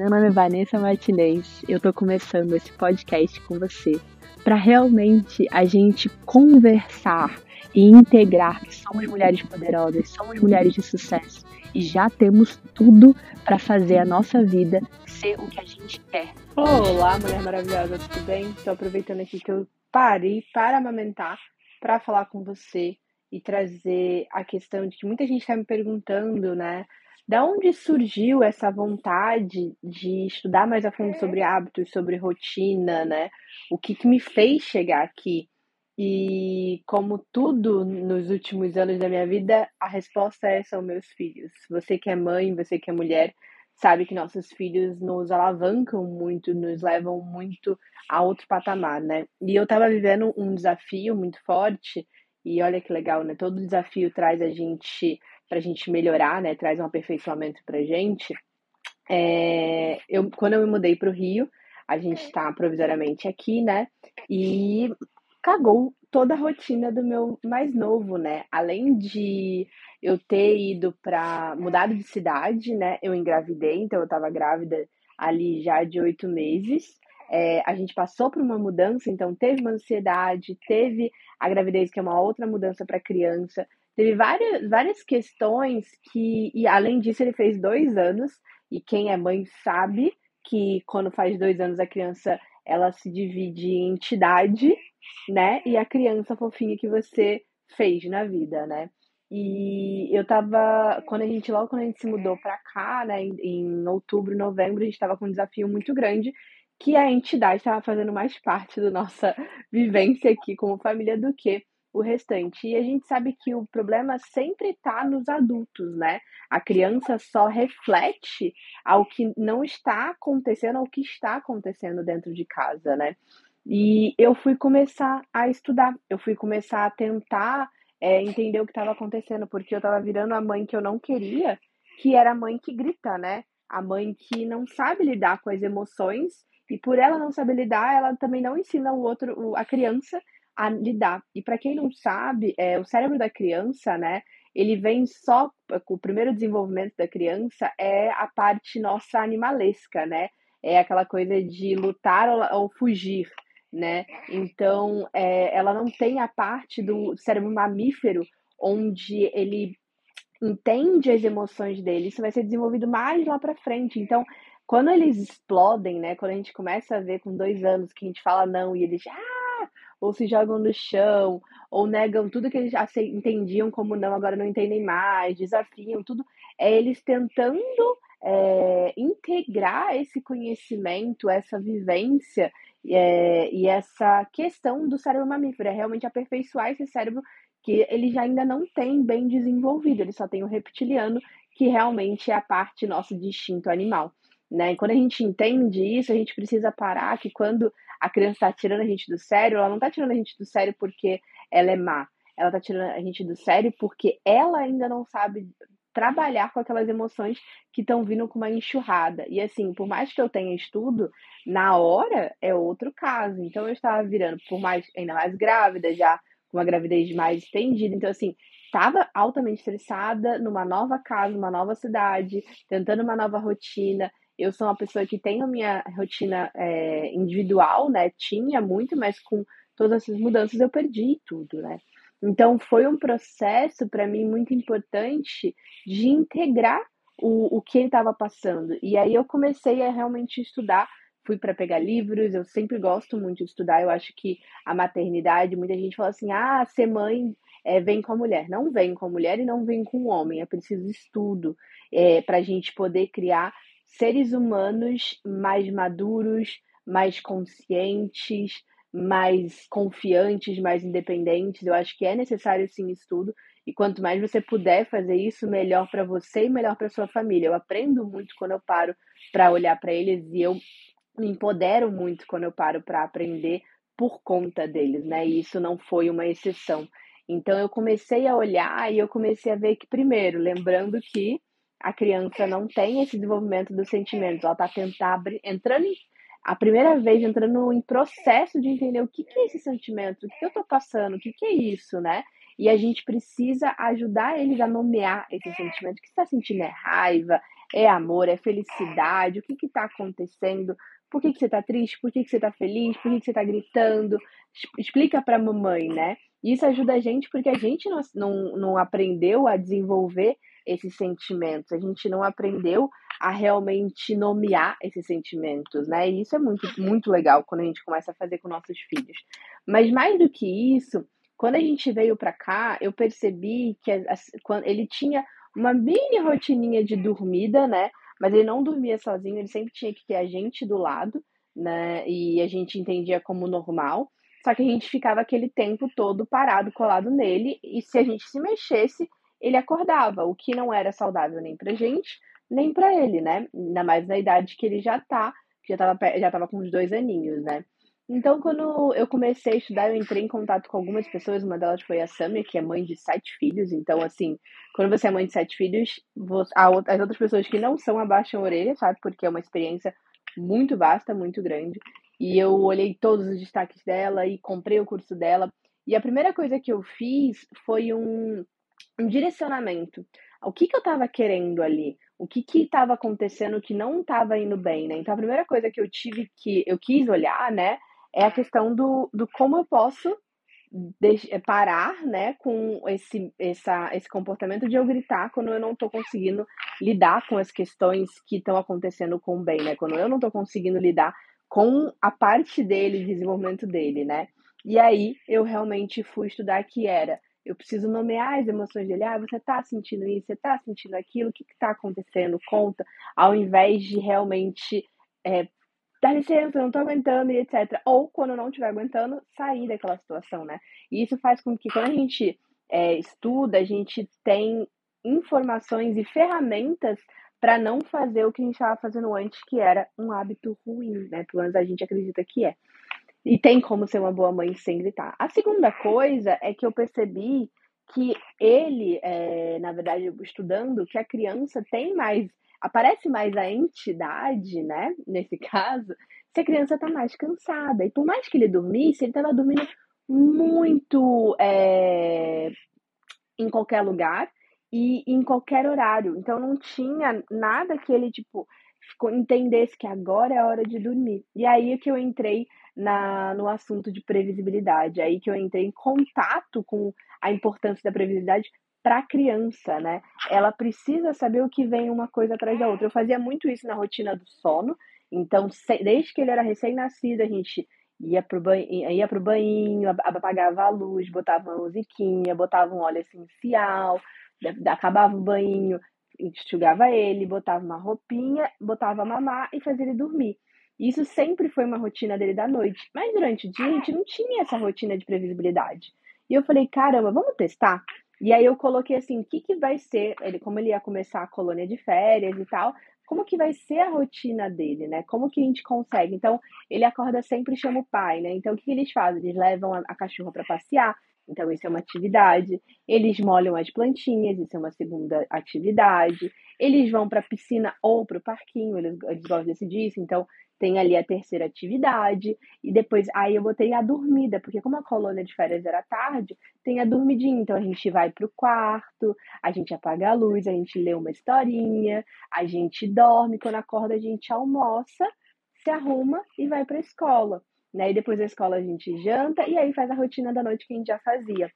Meu nome é Vanessa Martinez. Eu tô começando esse podcast com você para realmente a gente conversar e integrar que somos mulheres poderosas, somos mulheres de sucesso e já temos tudo para fazer a nossa vida ser o que a gente quer. Olá, mulher maravilhosa, tudo bem? Estou aproveitando aqui que eu parei para amamentar para falar com você e trazer a questão de que muita gente está me perguntando, né? Da onde surgiu essa vontade de estudar mais a fundo sobre hábitos, sobre rotina, né? O que, que me fez chegar aqui? E como tudo nos últimos anos da minha vida, a resposta é são meus filhos. Você que é mãe, você que é mulher, sabe que nossos filhos nos alavancam muito, nos levam muito a outro patamar, né? E eu tava vivendo um desafio muito forte, e olha que legal, né? Todo desafio traz a gente para a gente melhorar, né? Traz um aperfeiçoamento para a gente. É, eu, quando eu me mudei para o Rio, a gente está provisoriamente aqui, né? E cagou toda a rotina do meu mais novo, né? Além de eu ter ido para mudado de cidade, né? Eu engravidei, então eu estava grávida ali já de oito meses. É, a gente passou por uma mudança, então teve uma ansiedade, teve a gravidez, que é uma outra mudança para a criança, Teve várias, várias questões que, e além disso, ele fez dois anos, e quem é mãe sabe que quando faz dois anos a criança ela se divide em entidade, né? E a criança fofinha que você fez na vida, né? E eu tava, quando a gente, logo quando a gente se mudou pra cá, né, em, em outubro, novembro, a gente tava com um desafio muito grande, que a entidade estava fazendo mais parte da nossa vivência aqui como família do que o restante. E a gente sabe que o problema sempre está nos adultos, né? A criança só reflete ao que não está acontecendo, ao que está acontecendo dentro de casa, né? E eu fui começar a estudar, eu fui começar a tentar é, entender o que estava acontecendo, porque eu estava virando a mãe que eu não queria, que era a mãe que grita, né? A mãe que não sabe lidar com as emoções e por ela não saber lidar, ela também não ensina o outro, a criança a lidar. E para quem não sabe, é, o cérebro da criança, né, ele vem só o primeiro desenvolvimento da criança é a parte nossa animalesca, né? É aquela coisa de lutar ou, ou fugir, né? Então, é, ela não tem a parte do cérebro mamífero onde ele entende as emoções dele. Isso vai ser desenvolvido mais lá para frente. Então, quando eles explodem, né? Quando a gente começa a ver com dois anos que a gente fala não e eles ah, ou se jogam no chão, ou negam tudo que eles entendiam como não, agora não entendem mais, desafiam tudo, é eles tentando é, integrar esse conhecimento, essa vivência é, e essa questão do cérebro mamífero, é realmente aperfeiçoar esse cérebro que ele já ainda não tem bem desenvolvido, ele só tem o reptiliano, que realmente é a parte nosso de instinto animal. Né? E quando a gente entende isso, a gente precisa parar que quando a criança está tirando a gente do sério, ela não está tirando a gente do sério porque ela é má. Ela está tirando a gente do sério porque ela ainda não sabe trabalhar com aquelas emoções que estão vindo com uma enxurrada. E assim, por mais que eu tenha estudo, na hora é outro caso. Então eu estava virando, por mais ainda mais grávida, já com uma gravidez mais estendida. Então, assim, estava altamente estressada numa nova casa, numa nova cidade, tentando uma nova rotina. Eu sou uma pessoa que a minha rotina é, individual, né? Tinha muito, mas com todas essas mudanças eu perdi tudo, né? Então foi um processo para mim muito importante de integrar o, o que ele estava passando. E aí eu comecei a realmente estudar, fui para pegar livros, eu sempre gosto muito de estudar, eu acho que a maternidade, muita gente fala assim, ah, ser mãe é, vem com a mulher. Não vem com a mulher e não vem com o homem, é preciso estudo é, para a gente poder criar seres humanos mais maduros, mais conscientes, mais confiantes, mais independentes. Eu acho que é necessário sim estudo. E quanto mais você puder fazer isso, melhor para você e melhor para sua família. Eu aprendo muito quando eu paro para olhar para eles e eu me empodero muito quando eu paro para aprender por conta deles, né? E isso não foi uma exceção. Então eu comecei a olhar e eu comecei a ver que primeiro, lembrando que a criança não tem esse desenvolvimento dos sentimentos, ela está tentando entrando em, a primeira vez entrando em processo de entender o que, que é esse sentimento, o que, que eu estou passando, o que, que é isso, né? E a gente precisa ajudar eles a nomear esse sentimento. O que está sentindo é raiva, É amor, é felicidade, o que está acontecendo? Por que, que você está triste? Por que, que você está feliz? Por que, que você está gritando? Explica para a mamãe, né? Isso ajuda a gente porque a gente não, não, não aprendeu a desenvolver esses sentimentos, a gente não aprendeu a realmente nomear esses sentimentos, né? E isso é muito, muito legal quando a gente começa a fazer com nossos filhos. Mas mais do que isso, quando a gente veio para cá, eu percebi que ele tinha uma mini rotininha de dormida, né? Mas ele não dormia sozinho, ele sempre tinha que ter a gente do lado, né? E a gente entendia como normal. Só que a gente ficava aquele tempo todo parado, colado nele, e se a gente se mexesse, ele acordava, o que não era saudável nem pra gente, nem para ele, né? Ainda mais na idade que ele já tá, que já tava, já tava com uns dois aninhos, né? Então, quando eu comecei a estudar, eu entrei em contato com algumas pessoas. Uma delas foi a Samia, que é mãe de sete filhos. Então, assim, quando você é mãe de sete filhos, as outras pessoas que não são abaixam a orelha, sabe? Porque é uma experiência muito vasta, muito grande. E eu olhei todos os destaques dela e comprei o curso dela. E a primeira coisa que eu fiz foi um, um direcionamento. O que, que eu estava querendo ali? O que estava acontecendo que não estava indo bem, né? Então, a primeira coisa que eu tive que... Eu quis olhar, né? é a questão do, do como eu posso parar né, com esse, essa, esse comportamento de eu gritar quando eu não estou conseguindo lidar com as questões que estão acontecendo com o bem, né? Quando eu não estou conseguindo lidar com a parte dele, desenvolvimento dele, né? E aí eu realmente fui estudar que era eu preciso nomear as emoções dele. Ah, você está sentindo isso, você está sentindo aquilo, o que está acontecendo? Conta, ao invés de realmente é, dá licença, não tô aguentando e etc. Ou quando não estiver aguentando, sair daquela situação, né? E isso faz com que quando a gente é, estuda, a gente tem informações e ferramentas para não fazer o que a gente estava fazendo antes, que era um hábito ruim, né? Pelo menos a gente acredita que é. E tem como ser uma boa mãe sem gritar. A segunda coisa é que eu percebi que ele, é, na verdade, estudando, que a criança tem mais aparece mais a entidade, né? Nesse caso, se a criança está mais cansada. E por mais que ele dormisse, ele estava dormindo muito é, em qualquer lugar e em qualquer horário. Então não tinha nada que ele, tipo, entendesse que agora é a hora de dormir. E aí é que eu entrei na, no assunto de previsibilidade, aí que eu entrei em contato com a importância da previsibilidade para a criança, né? Ela precisa saber o que vem uma coisa atrás da outra. Eu fazia muito isso na rotina do sono. Então, desde que ele era recém-nascido, a gente ia pro, banho, ia pro banho, apagava a luz, botava uma musiquinha, botava um óleo essencial, acabava o banho, enxugava ele, botava uma roupinha, botava mamar e fazia ele dormir. Isso sempre foi uma rotina dele da noite. Mas durante o dia a gente não tinha essa rotina de previsibilidade. E eu falei, caramba, vamos testar? E aí eu coloquei assim, o que, que vai ser, ele, como ele ia começar a colônia de férias e tal, como que vai ser a rotina dele, né? Como que a gente consegue? Então, ele acorda sempre e chama o pai, né? Então, o que, que eles fazem? Eles levam a, a cachorra para passear, então isso é uma atividade. Eles molham as plantinhas, isso é uma segunda atividade. Eles vão para a piscina ou para o parquinho, eles, eles gostam de decidir isso, então tem ali a terceira atividade, e depois aí eu botei a dormida, porque como a colônia de férias era tarde, tem a dormidinha, então a gente vai pro quarto, a gente apaga a luz, a gente lê uma historinha, a gente dorme, quando acorda a gente almoça, se arruma e vai para a escola. Né? E depois da escola a gente janta e aí faz a rotina da noite que a gente já fazia.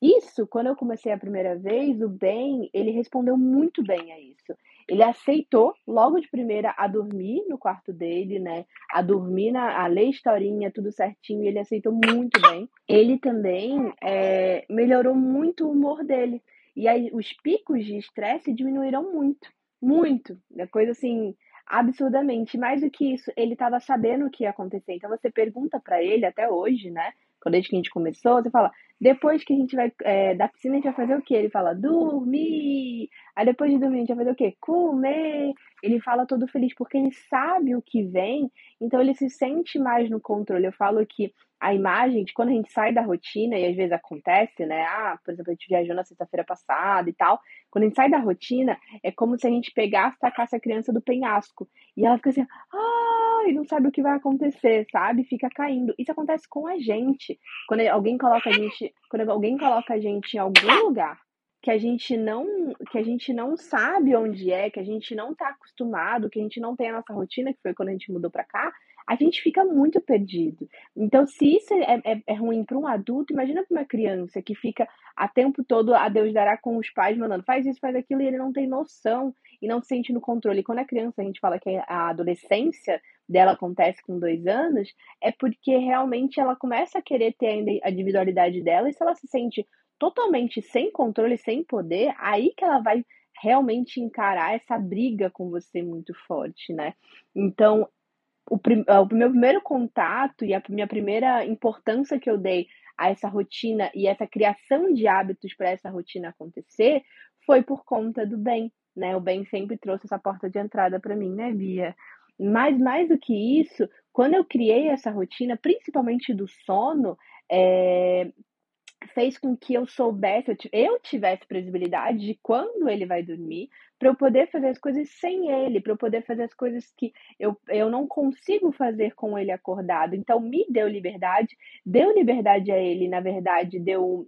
Isso, quando eu comecei a primeira vez, o Ben, ele respondeu muito bem a isso. Ele aceitou logo de primeira a dormir no quarto dele, né? A dormir, na, a ler historinha, tudo certinho. Ele aceitou muito bem. Ele também é, melhorou muito o humor dele. E aí os picos de estresse diminuíram muito. Muito. É coisa assim, absurdamente. Mais do que isso, ele estava sabendo o que ia acontecer. Então você pergunta para ele até hoje, né? Desde que a gente começou, você fala, depois que a gente vai é, da piscina, a gente vai fazer o quê? Ele fala, dormir. Aí depois de dormir, a gente vai fazer o quê? Comer. Ele fala todo feliz porque ele sabe o que vem, então ele se sente mais no controle. Eu falo que a imagem de quando a gente sai da rotina, e às vezes acontece, né? Ah, por exemplo, a gente viajou na sexta-feira passada e tal. Quando a gente sai da rotina, é como se a gente pegasse e tacasse a criança do penhasco. E ela fica assim, ah, e não sabe o que vai acontecer, sabe? Fica caindo. Isso acontece com a gente. Quando alguém coloca a gente, quando alguém coloca a gente em algum lugar que a gente não que a gente não sabe onde é, que a gente não está acostumado, que a gente não tem a nossa rotina, que foi quando a gente mudou para cá, a gente fica muito perdido. Então, se isso é, é, é ruim para um adulto, imagina para uma criança que fica a tempo todo a Deus dará com os pais mandando faz isso, faz aquilo, e ele não tem noção e não se sente no controle. E quando a criança, a gente fala que a adolescência dela acontece com dois anos, é porque realmente ela começa a querer ter a individualidade dela, e se ela se sente totalmente sem controle, sem poder, aí que ela vai realmente encarar essa briga com você muito forte, né? Então, o, prim o meu primeiro contato e a minha primeira importância que eu dei a essa rotina e essa criação de hábitos para essa rotina acontecer foi por conta do bem, né? O bem sempre trouxe essa porta de entrada para mim, né, Via? Mas mais do que isso, quando eu criei essa rotina, principalmente do sono, é, fez com que eu soubesse, eu tivesse previsibilidade de quando ele vai dormir, para eu poder fazer as coisas sem ele, para eu poder fazer as coisas que eu, eu não consigo fazer com ele acordado. Então, me deu liberdade, deu liberdade a ele, na verdade, deu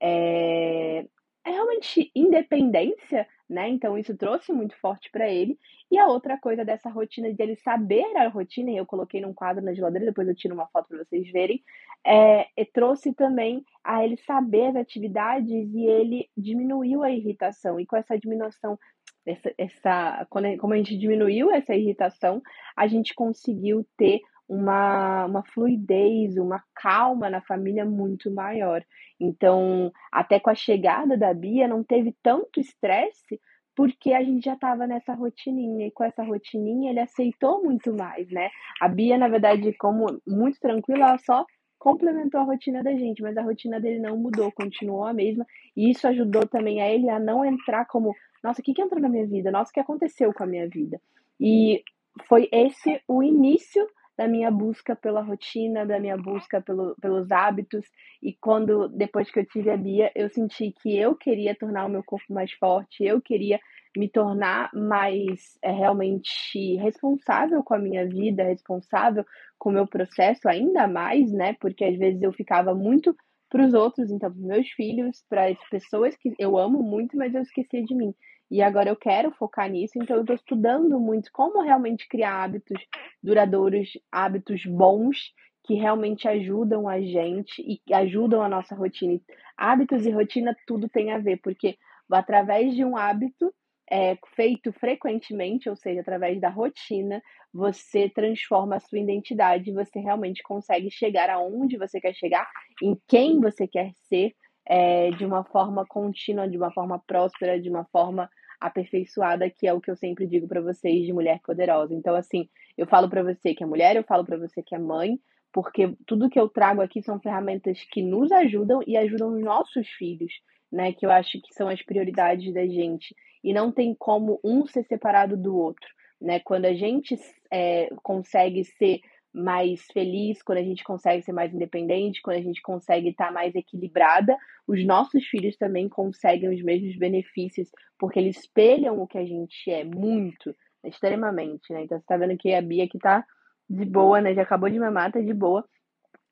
é, realmente independência, né? Então, isso trouxe muito forte para ele. E a outra coisa dessa rotina, de ele saber a rotina, e eu coloquei num quadro na geladeira, depois eu tiro uma foto para vocês verem, é, trouxe também a ele saber as atividades e ele diminuiu a irritação. E com essa diminuição essa, essa como a gente diminuiu essa irritação, a gente conseguiu ter uma, uma fluidez, uma calma na família muito maior. Então, até com a chegada da Bia, não teve tanto estresse, porque a gente já estava nessa rotininha, e com essa rotininha ele aceitou muito mais, né? A Bia, na verdade, como muito tranquila, ela só complementou a rotina da gente, mas a rotina dele não mudou, continuou a mesma, e isso ajudou também a ele a não entrar como nossa, o que, que entrou na minha vida? Nossa, o que aconteceu com a minha vida? E foi esse o início da minha busca pela rotina, da minha busca pelo, pelos hábitos. E quando, depois que eu tive a Bia, eu senti que eu queria tornar o meu corpo mais forte, eu queria me tornar mais é, realmente responsável com a minha vida, responsável com o meu processo, ainda mais, né? Porque às vezes eu ficava muito para os outros, então para meus filhos, para as pessoas que eu amo muito, mas eu esqueci de mim. E agora eu quero focar nisso, então eu estou estudando muito como realmente criar hábitos duradouros, hábitos bons que realmente ajudam a gente e ajudam a nossa rotina. Hábitos e rotina tudo tem a ver, porque através de um hábito é, feito frequentemente, ou seja, através da rotina, você transforma a sua identidade, você realmente consegue chegar aonde você quer chegar, em quem você quer ser, é, de uma forma contínua, de uma forma próspera, de uma forma aperfeiçoada, que é o que eu sempre digo para vocês de mulher poderosa. Então, assim, eu falo para você que é mulher, eu falo para você que é mãe, porque tudo que eu trago aqui são ferramentas que nos ajudam e ajudam os nossos filhos, né? Que eu acho que são as prioridades da gente. E não tem como um ser separado do outro, né? Quando a gente é, consegue ser mais feliz, quando a gente consegue ser mais independente, quando a gente consegue estar mais equilibrada, os nossos filhos também conseguem os mesmos benefícios, porque eles espelham o que a gente é muito, extremamente, né? Então você tá vendo que a Bia aqui tá de boa, né? Já acabou de mamar, tá de boa,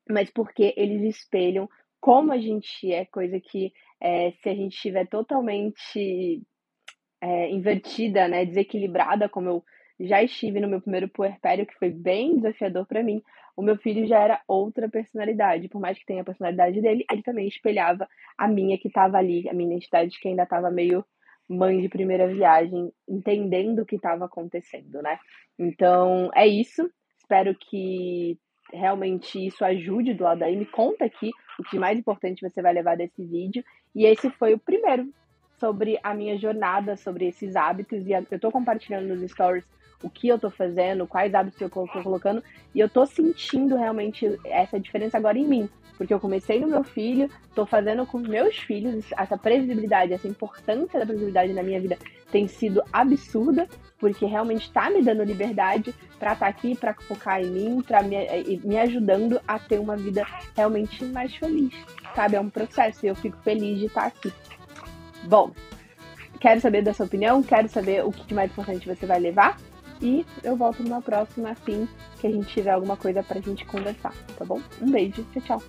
mas porque eles espelham como a gente é, coisa que é, se a gente estiver totalmente é, invertida, né, desequilibrada, como eu já estive no meu primeiro puerpério, que foi bem desafiador para mim. O meu filho já era outra personalidade, por mais que tenha a personalidade dele, ele também espelhava a minha que estava ali, a minha identidade que ainda estava meio mãe de primeira viagem, entendendo o que estava acontecendo, né? Então, é isso. Espero que realmente isso ajude do lado aí. Me conta aqui o que mais importante você vai levar desse vídeo. E esse foi o primeiro sobre a minha jornada, sobre esses hábitos. E eu estou compartilhando nos stories o que eu tô fazendo, quais hábitos eu tô colocando, e eu tô sentindo realmente essa diferença agora em mim. Porque eu comecei no meu filho, tô fazendo com meus filhos, essa previsibilidade, essa importância da previsibilidade na minha vida tem sido absurda, porque realmente tá me dando liberdade para estar tá aqui, para focar em mim, para me, me ajudando a ter uma vida realmente mais feliz, sabe? É um processo e eu fico feliz de estar tá aqui. Bom, quero saber da sua opinião, quero saber o que de mais importante você vai levar. E eu volto numa próxima, assim que a gente tiver alguma coisa pra gente conversar, tá bom? Um beijo, tchau, tchau.